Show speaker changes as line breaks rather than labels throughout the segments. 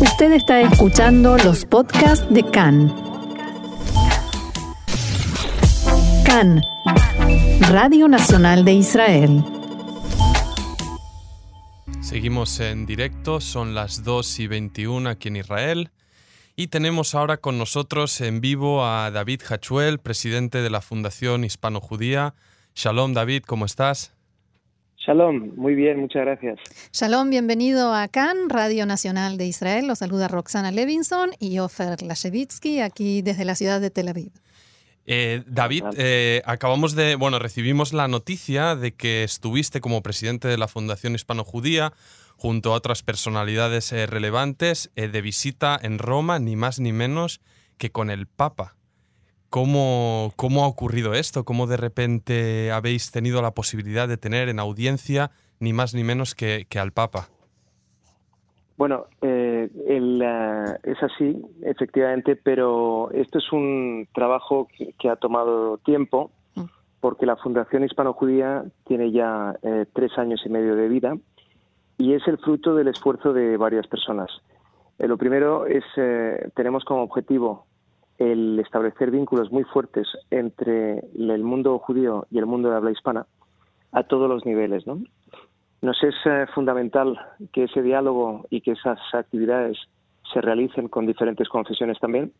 Usted está escuchando los podcasts de CAN. CAN, Radio Nacional de Israel.
Seguimos en directo, son las 2 y 21 aquí en Israel. Y tenemos ahora con nosotros en vivo a David Hachuel, presidente de la Fundación Hispano-Judía. Shalom David, ¿cómo estás?
Shalom, muy bien, muchas gracias.
Shalom, bienvenido a CAN, Radio Nacional de Israel. Los saluda Roxana Levinson y Ofer Lashevitsky, aquí desde la ciudad de Tel Aviv.
Eh, David, eh, acabamos de, bueno, recibimos la noticia de que estuviste como presidente de la Fundación Hispano-Judía junto a otras personalidades eh, relevantes, eh, de visita en Roma, ni más ni menos que con el Papa. ¿Cómo, ¿Cómo ha ocurrido esto? ¿Cómo de repente habéis tenido la posibilidad de tener en audiencia ni más ni menos que, al Papa?
Bueno, eh, es así, efectivamente, pero esto es un trabajo que, ha tomado tiempo mm. porque la Fundación Hispano-Judía tiene ya tres años y medio de vida y es el fruto del esfuerzo de varias personas. Eh, lo primero es, eh, tenemos como objetivo el establecer vínculos muy fuertes entre el mundo judío y el mundo de habla hispana a todos los niveles. ¿no? Nos es eh, fundamental que ese diálogo y que esas actividades se realicen con diferentes confesiones también.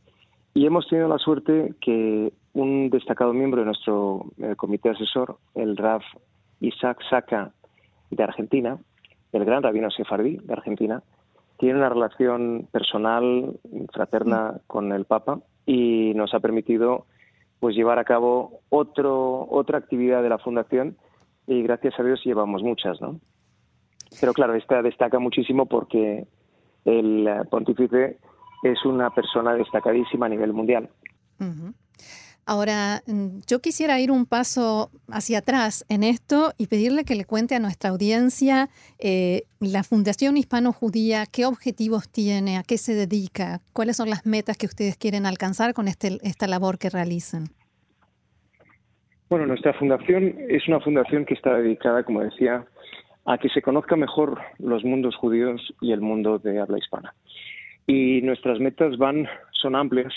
Y hemos tenido la suerte que un destacado miembro de nuestro comité asesor, el RAF Isaac Saca de Argentina, el gran rabino sefardí de Argentina, tiene una relación personal, fraterna con el Papa y nos ha permitido pues llevar a cabo otro, otra actividad de la Fundación y gracias a Dios llevamos muchas, ¿no? Pero claro, esta destaca muchísimo porque el pontífice es una persona destacadísima a nivel mundial.
Ahora, mm, yo quisiera ir un paso hacia atrás en esto y pedirle que le cuente a nuestra audiencia eh, la Fundación Hispano-Judía, qué objetivos tiene, a qué se dedica, cuáles son las metas que ustedes quieren alcanzar con este, esta labor que realizan.
Bueno, nuestra fundación es una fundación que está dedicada, como decía, a que se conozca mejor los mundos judíos y el mundo de habla hispana. Y nuestras metas van, son amplias,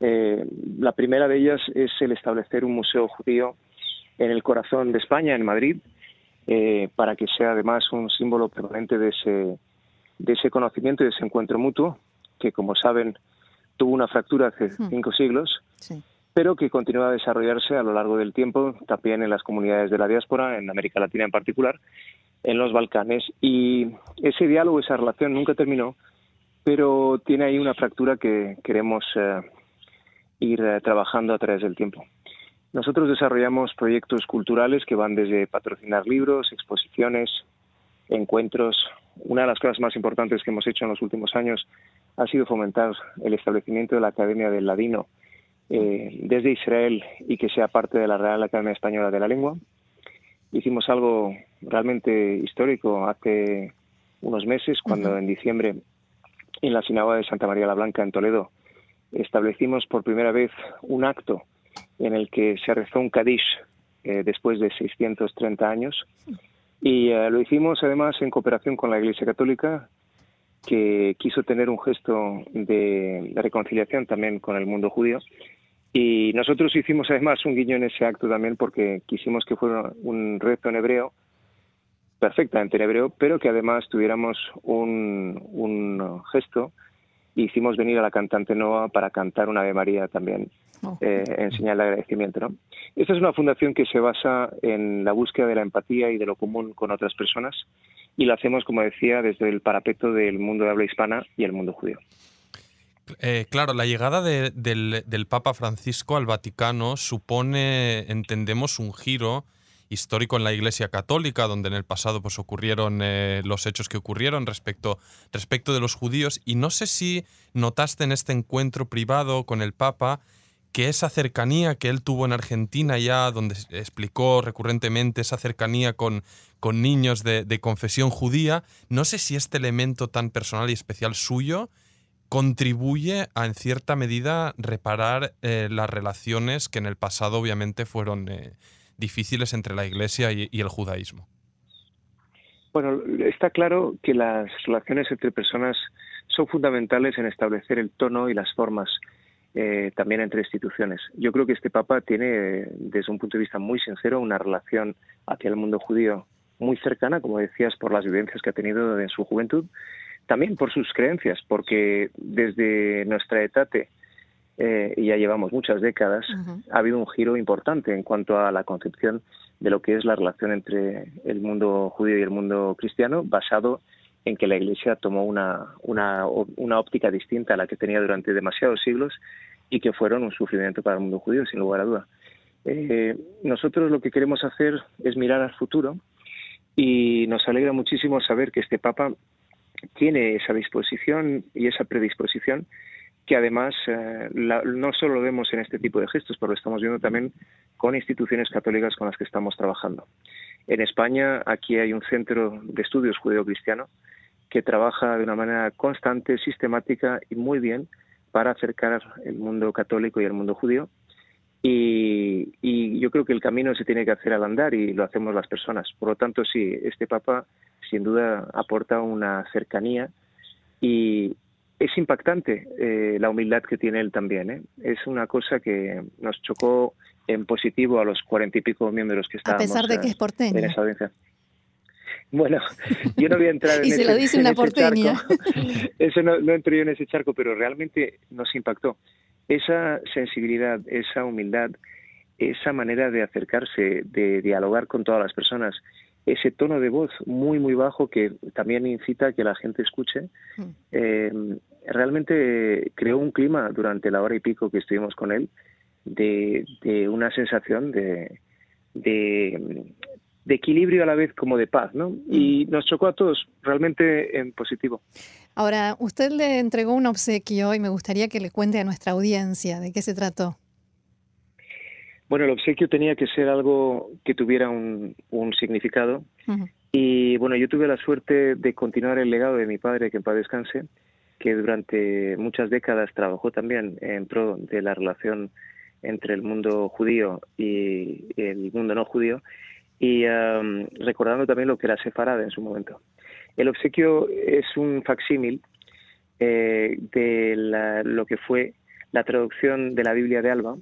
eh, la primera de ellas es el establecer un museo judío en el corazón de España, en Madrid, eh, para que sea además un símbolo permanente de ese, de ese conocimiento y de ese encuentro mutuo, que como saben tuvo una fractura hace hmm. cinco siglos, pero que continúa a desarrollarse a lo largo del tiempo, también en las comunidades de la diáspora, en América Latina en particular, en los Balcanes. Y ese diálogo, esa relación nunca terminó, pero tiene ahí una fractura que queremos eh, ir eh, trabajando a través del tiempo. Nosotros desarrollamos proyectos culturales que van desde patrocinar libros, exposiciones, encuentros. Una de las cosas más importantes que hemos hecho en los últimos años ha sido fomentar el establecimiento de la Academia del Ladino eh, desde Israel y que sea parte de la Real Academia Española de la Lengua. Hicimos algo realmente histórico hace unos meses, cuando en diciembre en la Sinagoga de Santa María la Blanca en Toledo establecimos por primera vez un acto en el que se rezó un Kadish eh, después de 630 años. Y eh, lo hicimos además en cooperación con la Iglesia Católica que quiso tener un gesto de, reconciliación también con el mundo judío. Y nosotros hicimos además un guiño en ese acto también porque quisimos que fuera un rezo en hebreo perfectamente en hebreo, pero que además tuviéramos un, un gesto hicimos venir a la cantante Noa para cantar una Ave María también oh. eh, en señal de agradecimiento. ¿no? Esta es una fundación que se basa en la búsqueda de la empatía y de lo común con otras personas y lo hacemos, como decía, desde el parapeto del mundo de habla hispana y el mundo judío.
Eh, claro, la llegada del, del Papa Francisco al Vaticano supone, entendemos, un giro histórico en la Iglesia Católica, donde en el pasado pues, ocurrieron eh, los hechos que ocurrieron respecto, respecto de los judíos. Y no sé si notaste en este encuentro privado con el Papa que esa cercanía que él tuvo en Argentina ya, donde explicó recurrentemente esa cercanía con, con niños de, confesión judía, no sé si este elemento tan personal y especial suyo contribuye a, en cierta medida, reparar eh, las relaciones que en el pasado obviamente fueron eh, difíciles entre la Iglesia y, el judaísmo?
Bueno, está claro que las relaciones entre personas son fundamentales en establecer el tono y las formas eh, también entre instituciones. Yo creo que este Papa tiene, desde un punto de vista muy sincero, una relación hacia el mundo judío muy cercana, como decías, por las vivencias que ha tenido en su juventud, también por sus creencias, porque desde nuestra etate, eh, y ya llevamos muchas décadas, ha habido un giro importante en cuanto a la concepción de lo que es la relación entre el mundo judío y el mundo cristiano, basado en que la Iglesia tomó una, una, una óptica distinta a la que tenía durante demasiados siglos y que fueron un sufrimiento para el mundo judío, sin lugar a duda. Eh, nosotros lo que queremos hacer es mirar al futuro y nos alegra muchísimo saber que este Papa tiene esa disposición y esa predisposición que además eh, no solo lo vemos en este tipo de gestos, pero lo estamos viendo también con instituciones católicas con las que estamos trabajando. En España, aquí hay un centro de estudios judeo-cristiano que trabaja de una manera constante, sistemática y muy bien para acercar el mundo católico y el mundo judío. Y, yo creo que el camino se tiene que hacer al andar y lo hacemos las personas. Por lo tanto, sí, este Papa sin duda aporta una cercanía y es impactante eh, la humildad que tiene él también. ¿eh? Es una cosa que nos chocó en positivo a los cuarenta y pico miembros que estábamos
a pesar de que es porteño.
en esa audiencia. Bueno, yo no voy a entrar en
y se lo dice una porteña.
Eso no, no entro yo en ese charco, pero realmente nos impactó. Esa sensibilidad, esa humildad, esa manera de acercarse, de dialogar con todas las personas, ese tono de voz muy, muy bajo que también incita a que la gente escuche, mm. eh, realmente creó un clima durante la hora y pico que estuvimos con él de, de una sensación de, de, de equilibrio a la vez como de paz, ¿no? Y mm. nos chocó a todos, realmente en positivo.
Ahora, usted le entregó un obsequio y me gustaría que le cuente a nuestra audiencia de qué se trató.
Bueno, el obsequio tenía que ser algo que tuviera un, un significado. Y bueno, yo tuve la suerte de continuar el legado de mi padre, que en paz descanse, que durante muchas décadas trabajó también en pro de la relación entre el mundo judío y el mundo no judío y recordando también lo que era separada en su momento. El obsequio es un facsímil eh, de lo que fue la traducción de la Biblia de Alba,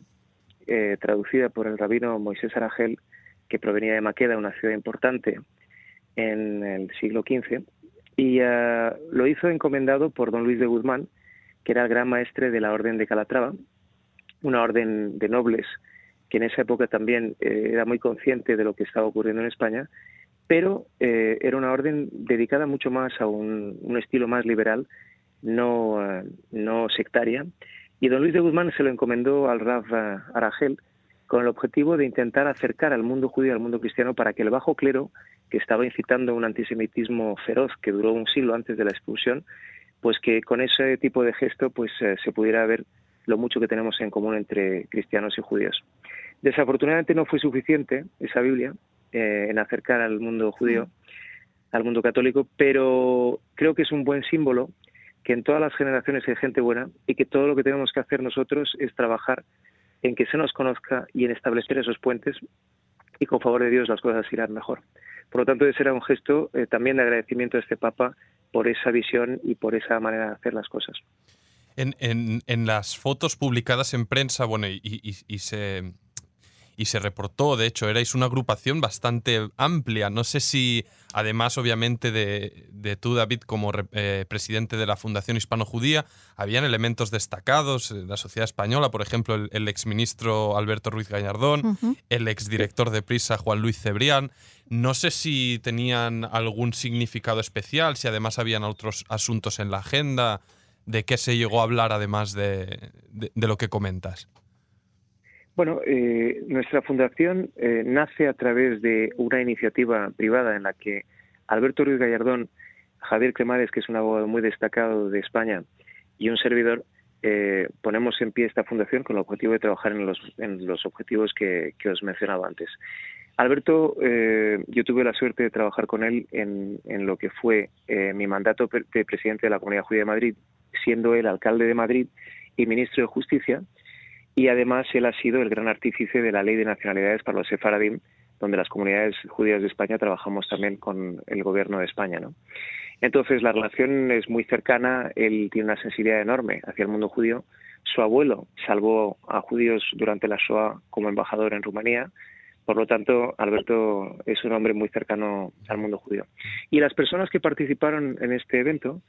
eh, traducida por el rabino Moisés Aragel, que provenía de Maqueda, una ciudad importante en el siglo XV, y ah, lo hizo encomendado por don Luis de Guzmán, que era el gran maestre de la Orden de Calatrava, una orden de nobles que en esa época también eh, era muy consciente de lo que estaba ocurriendo en España, pero eh, era una orden dedicada mucho más a un, estilo más liberal, no, eh, no sectaria. Y don Luis de Guzmán se lo encomendó al Raf Aragel con el objetivo de intentar acercar al mundo judío al mundo cristiano para que el bajo clero, que estaba incitando un antisemitismo feroz que duró un siglo antes de la expulsión, pues que con ese tipo de gesto pues se pudiera ver lo mucho que tenemos en común entre cristianos y judíos. Desafortunadamente no fue suficiente esa Biblia eh, en acercar al mundo judío, al mundo católico, pero creo que es un buen símbolo que en todas las generaciones hay gente buena y que todo lo que tenemos que hacer nosotros es trabajar en que se nos conozca y en establecer esos puentes y con favor de Dios las cosas irán mejor. Por lo tanto, ese era un gesto eh, también de agradecimiento a este Papa por esa visión y por esa manera de hacer las cosas.
En, en, las fotos publicadas en prensa, bueno, y se, y se reportó, de hecho, erais una agrupación bastante amplia. No sé si, además, obviamente, de, de tú, David, como eh, presidente de la Fundación Hispano-Judía, habían elementos destacados de la sociedad española, por ejemplo, el, exministro Alberto Ruiz Gallardón, el exdirector de Prisa, Juan Luis Cebrián. No sé si tenían algún significado especial, si además habían otros asuntos en la agenda, de qué se llegó a hablar además de lo que comentas.
Bueno, eh, nuestra fundación eh, nace a través de una iniciativa privada en la que Alberto Ruiz Gallardón, Javier Cremades, que es un abogado muy destacado de España, y un servidor, eh, ponemos en pie esta fundación con el objetivo de trabajar en los, objetivos que, os mencionaba antes. Alberto, yo tuve la suerte de trabajar con él en, lo que fue mi mandato de presidente de la Comunidad Judía de Madrid, siendo él alcalde de Madrid y ministro de Justicia, y además él ha sido el gran artífice de la ley de nacionalidades para los sefaradim, donde las comunidades judías de España trabajamos también con el gobierno de España. ¿no? Entonces la relación es muy cercana, él tiene una sensibilidad enorme hacia el mundo judío. Su abuelo salvó a judíos durante la Shoah como embajador en Rumanía, por lo tanto, Alberto es un hombre muy cercano al mundo judío. Y las personas que participaron en este evento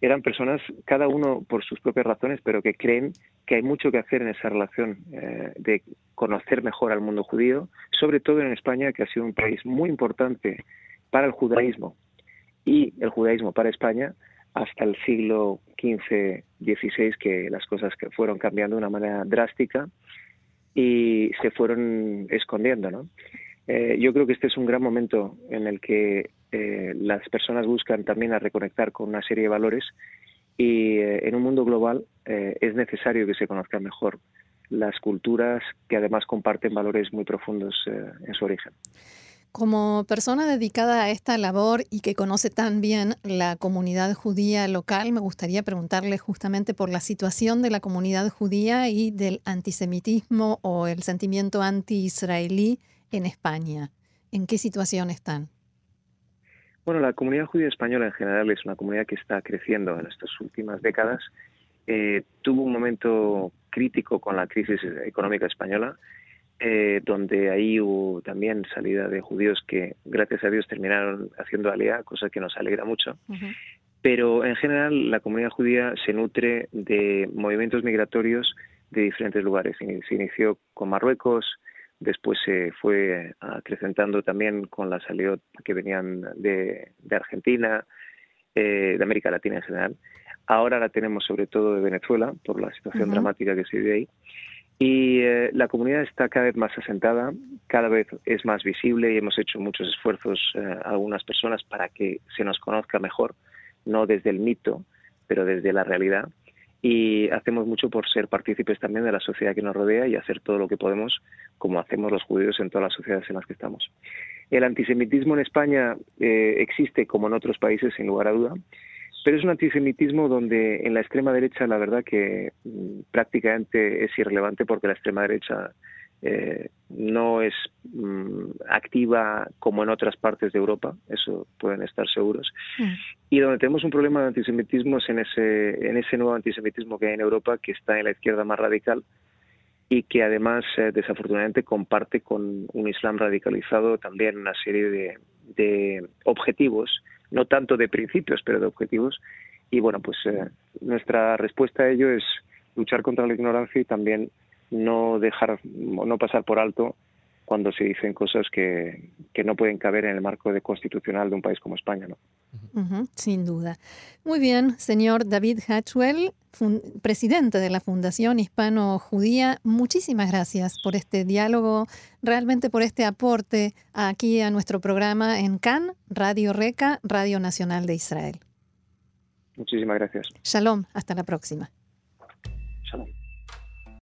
eran personas, cada uno por sus propias razones, pero que creen que hay mucho que hacer en esa relación eh, de conocer mejor al mundo judío, sobre todo en España, que ha sido un país muy importante para el judaísmo y el judaísmo para España hasta el siglo XV, XVI, que las cosas que fueron cambiando de una manera drástica y se fueron escondiendo, ¿no? Eh, yo creo que este es un gran momento en el que eh, las personas buscan también a reconectar con una serie de valores y eh, en un mundo global es necesario que se conozcan mejor las culturas que además comparten valores muy profundos en su origen.
Como persona dedicada a esta labor y que conoce tan bien la comunidad judía local, me gustaría preguntarle justamente por la situación de la comunidad judía y del antisemitismo o el sentimiento anti-israelí en España. ¿En qué situación están?
Bueno, la comunidad judía española en general es una comunidad que está creciendo en estas últimas décadas. Eh, tuvo un momento crítico con la crisis económica española, eh, donde ahí hubo también salida de judíos que, gracias a Dios, terminaron haciendo alea, cosa que nos alegra mucho. Pero en general la comunidad judía se nutre de movimientos migratorios de diferentes lugares. Se inició con Marruecos, Después se fue acrecentando también con la salida que venían de, Argentina, eh, de América Latina en general. Ahora la tenemos sobre todo de Venezuela por la situación dramática que se vive ahí. Y eh, la comunidad está cada vez más asentada, cada vez es más visible y hemos hecho muchos esfuerzos eh, algunas personas para que se nos conozca mejor, no desde el mito, pero desde la realidad y hacemos mucho por ser partícipes también de la sociedad que nos rodea y hacer todo lo que podemos como hacemos los judíos en todas las sociedades en las que estamos. El antisemitismo en España eh, existe como en otros países sin lugar a duda, pero es un antisemitismo donde en la extrema derecha la verdad que mm, prácticamente es irrelevante porque la extrema derecha eh, no es mm, activa como en otras partes de Europa, eso pueden estar seguros. Mm. Y donde tenemos un problema de antisemitismo es en ese, en ese nuevo antisemitismo que hay en Europa, que está en la izquierda más radical y que además eh, desafortunadamente comparte con un Islam radicalizado también una serie de, de objetivos, no tanto de principios, pero de objetivos. Y bueno, pues eh, nuestra respuesta a ello es luchar contra la ignorancia y también no dejar, no pasar por alto cuando se dicen cosas que, no pueden caber en el marco de constitucional de un país como España. ¿no?
sin duda. Muy bien, señor David Hatchwell, presidente de la Fundación Hispano-Judía, muchísimas gracias por este diálogo, realmente por este aporte aquí a nuestro programa en CAN, Radio Reca, Radio Nacional de Israel.
Muchísimas gracias.
Shalom, hasta la próxima.